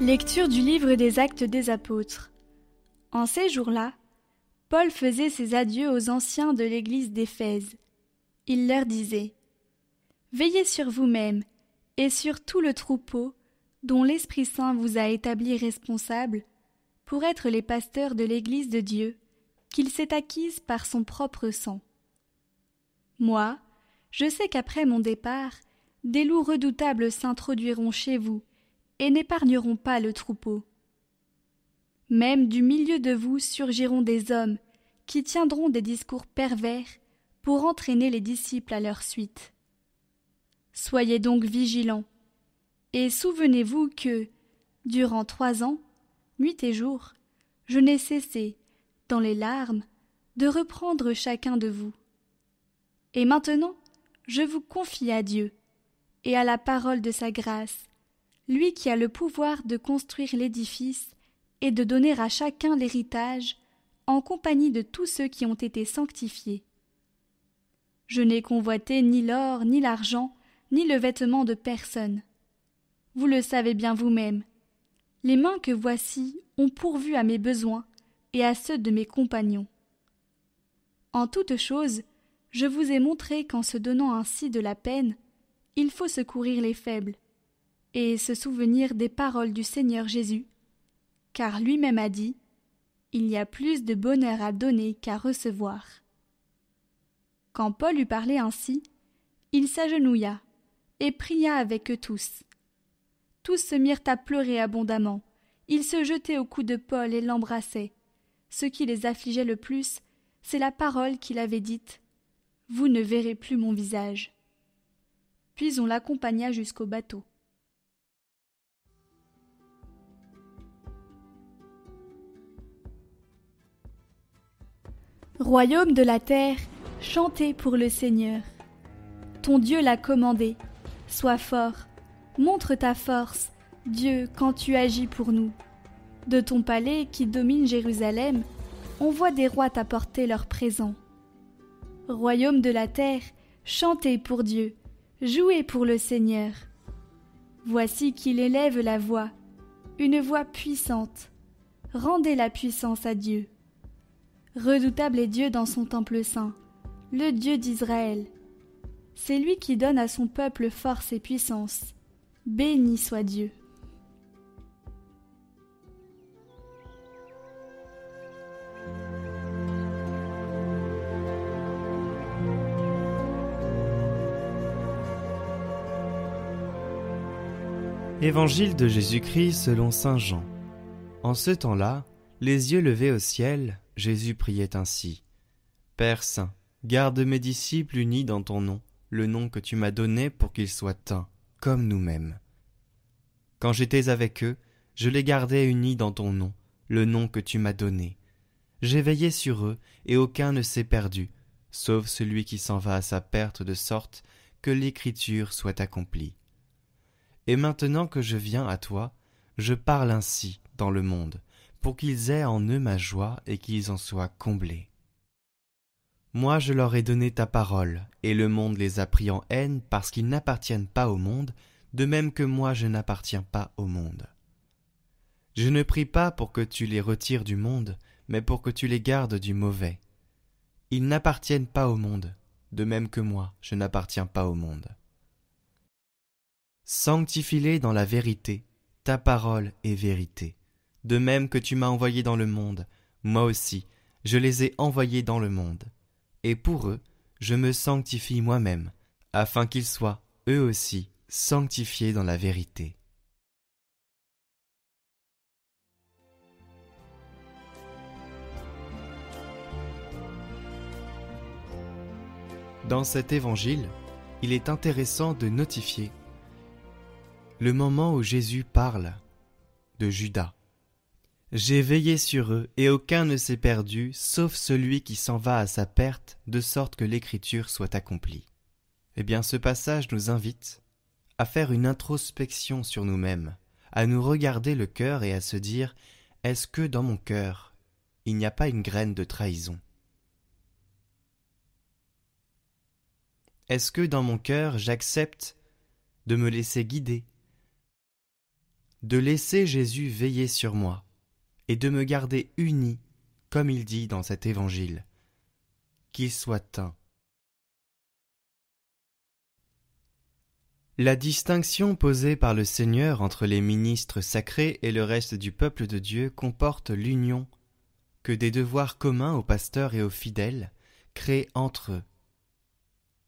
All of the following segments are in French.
Lecture du livre des actes des apôtres. En ces jours-là, Paul faisait ses adieux aux anciens de l'église d'Éphèse. Il leur disait Veillez sur vous-même et sur tout le troupeau dont l'Esprit Saint vous a établi responsable pour être les pasteurs de l'église de Dieu qu'il s'est acquise par son propre sang. Moi, je sais qu'après mon départ, des loups redoutables s'introduiront chez vous et n'épargneront pas le troupeau. Même du milieu de vous surgiront des hommes qui tiendront des discours pervers pour entraîner les disciples à leur suite. Soyez donc vigilants, et souvenez-vous que, durant trois ans, nuit et jour, je n'ai cessé, dans les larmes, de reprendre chacun de vous. Et maintenant, je vous confie à Dieu, et à la parole de sa grâce, lui qui a le pouvoir de construire l'édifice et de donner à chacun l'héritage en compagnie de tous ceux qui ont été sanctifiés. Je n'ai convoité ni l'or, ni l'argent, ni le vêtement de personne. Vous le savez bien vous-même. Les mains que voici ont pourvu à mes besoins et à ceux de mes compagnons. En toute chose, je vous ai montré qu'en se donnant ainsi de la peine, il faut secourir les faibles, et se souvenir des paroles du Seigneur Jésus, car lui-même a dit Il y a plus de bonheur à donner qu'à recevoir. Quand Paul eut parlé ainsi, il s'agenouilla et pria avec eux tous. Tous se mirent à pleurer abondamment. Ils se jetaient au cou de Paul et l'embrassaient. Ce qui les affligeait le plus, c'est la parole qu'il avait dite Vous ne verrez plus mon visage. Puis on l'accompagna jusqu'au bateau. Royaume de la terre, chantez pour le Seigneur. Ton Dieu l'a commandé. Sois fort, montre ta force, Dieu, quand tu agis pour nous. De ton palais qui domine Jérusalem, on voit des rois t'apporter leurs présents. Royaume de la terre, chantez pour Dieu, jouez pour le Seigneur. Voici qu'il élève la voix, une voix puissante. Rendez la puissance à Dieu. Redoutable est Dieu dans son temple saint, le Dieu d'Israël. C'est lui qui donne à son peuple force et puissance. Béni soit Dieu. Évangile de Jésus-Christ selon Saint Jean. En ce temps-là, les yeux levés au ciel, Jésus priait ainsi. Père Saint, garde mes disciples unis dans ton nom, le nom que tu m'as donné pour qu'ils soient un, comme nous-mêmes. Quand j'étais avec eux, je les gardais unis dans ton nom, le nom que tu m'as donné. J'ai veillé sur eux, et aucun ne s'est perdu, sauf celui qui s'en va à sa perte de sorte que l'écriture soit accomplie. Et maintenant que je viens à toi, je parle ainsi dans le monde, pour qu'ils aient en eux ma joie et qu'ils en soient comblés. Moi je leur ai donné ta parole, et le monde les a pris en haine parce qu'ils n'appartiennent pas au monde, de même que moi je n'appartiens pas au monde. Je ne prie pas pour que tu les retires du monde, mais pour que tu les gardes du mauvais. Ils n'appartiennent pas au monde, de même que moi je n'appartiens pas au monde. Sanctifie-les dans la vérité, ta parole est vérité. De même que tu m'as envoyé dans le monde, moi aussi, je les ai envoyés dans le monde. Et pour eux, je me sanctifie moi-même, afin qu'ils soient, eux aussi, sanctifiés dans la vérité. Dans cet évangile, il est intéressant de notifier le moment où Jésus parle de Judas. J'ai veillé sur eux, et aucun ne s'est perdu, sauf celui qui s'en va à sa perte, de sorte que l'écriture soit accomplie. Eh bien, ce passage nous invite à faire une introspection sur nous-mêmes, à nous regarder le cœur et à se dire Est-ce que dans mon cœur, il n'y a pas une graine de trahison? Est-ce que dans mon cœur, j'accepte de me laisser guider, de laisser Jésus veiller sur moi? Et de me garder uni, comme il dit dans cet évangile. Qu'il soit un. La distinction posée par le Seigneur entre les ministres sacrés et le reste du peuple de Dieu comporte l'union que des devoirs communs aux pasteurs et aux fidèles créent entre eux.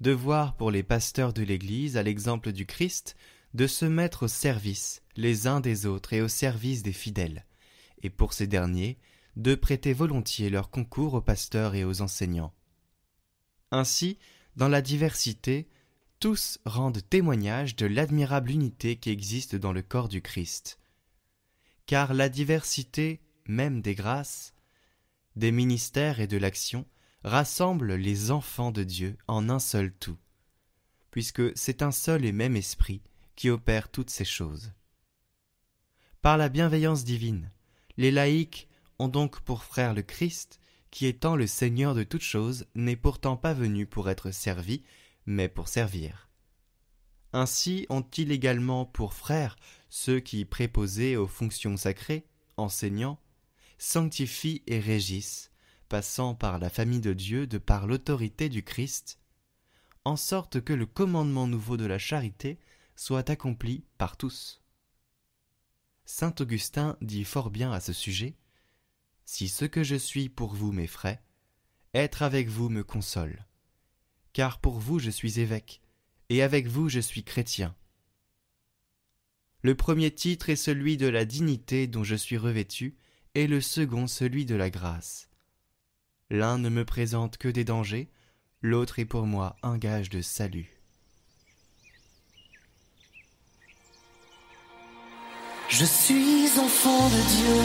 Devoir pour les pasteurs de l'Église, à l'exemple du Christ, de se mettre au service les uns des autres et au service des fidèles, et pour ces derniers, de prêter volontiers leur concours aux pasteurs et aux enseignants. Ainsi, dans la diversité, tous rendent témoignage de l'admirable unité qui existe dans le corps du Christ. Car la diversité, même des grâces, des ministères et de l'action, rassemble les enfants de Dieu en un seul tout, puisque c'est un seul et même esprit qui opère toutes ces choses. Par la bienveillance divine, les laïcs ont donc pour frère le Christ, qui étant le Seigneur de toutes choses, n'est pourtant pas venu pour être servi, mais pour servir. Ainsi ont-ils également pour frères ceux qui, préposés aux fonctions sacrées, enseignants, sanctifient et régissent, passant par la famille de Dieu de par l'autorité du Christ, en sorte que le commandement nouveau de la charité soit accompli par tous. Saint Augustin dit fort bien à ce sujet Si ce que je suis pour vous m'effraie, être avec vous me console car pour vous je suis évêque, et avec vous je suis chrétien. Le premier titre est celui de la dignité dont je suis revêtu, et le second celui de la grâce. L'un ne me présente que des dangers, l'autre est pour moi un gage de salut. Je suis enfant de Dieu,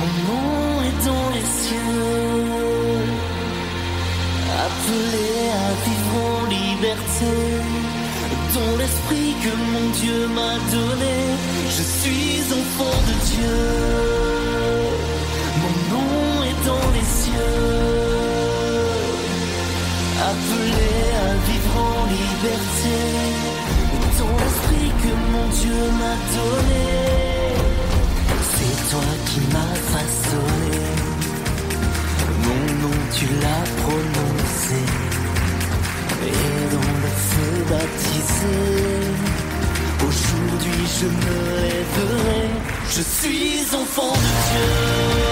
mon nom est dans les cieux appelé à vivre en liberté. Dans l'esprit que mon Dieu m'a donné, je suis enfant qui m'as façonné tu l'as prononcé et dans le feu baptisé. Aujourd'hui je me lèverai, je suis enfant de Dieu.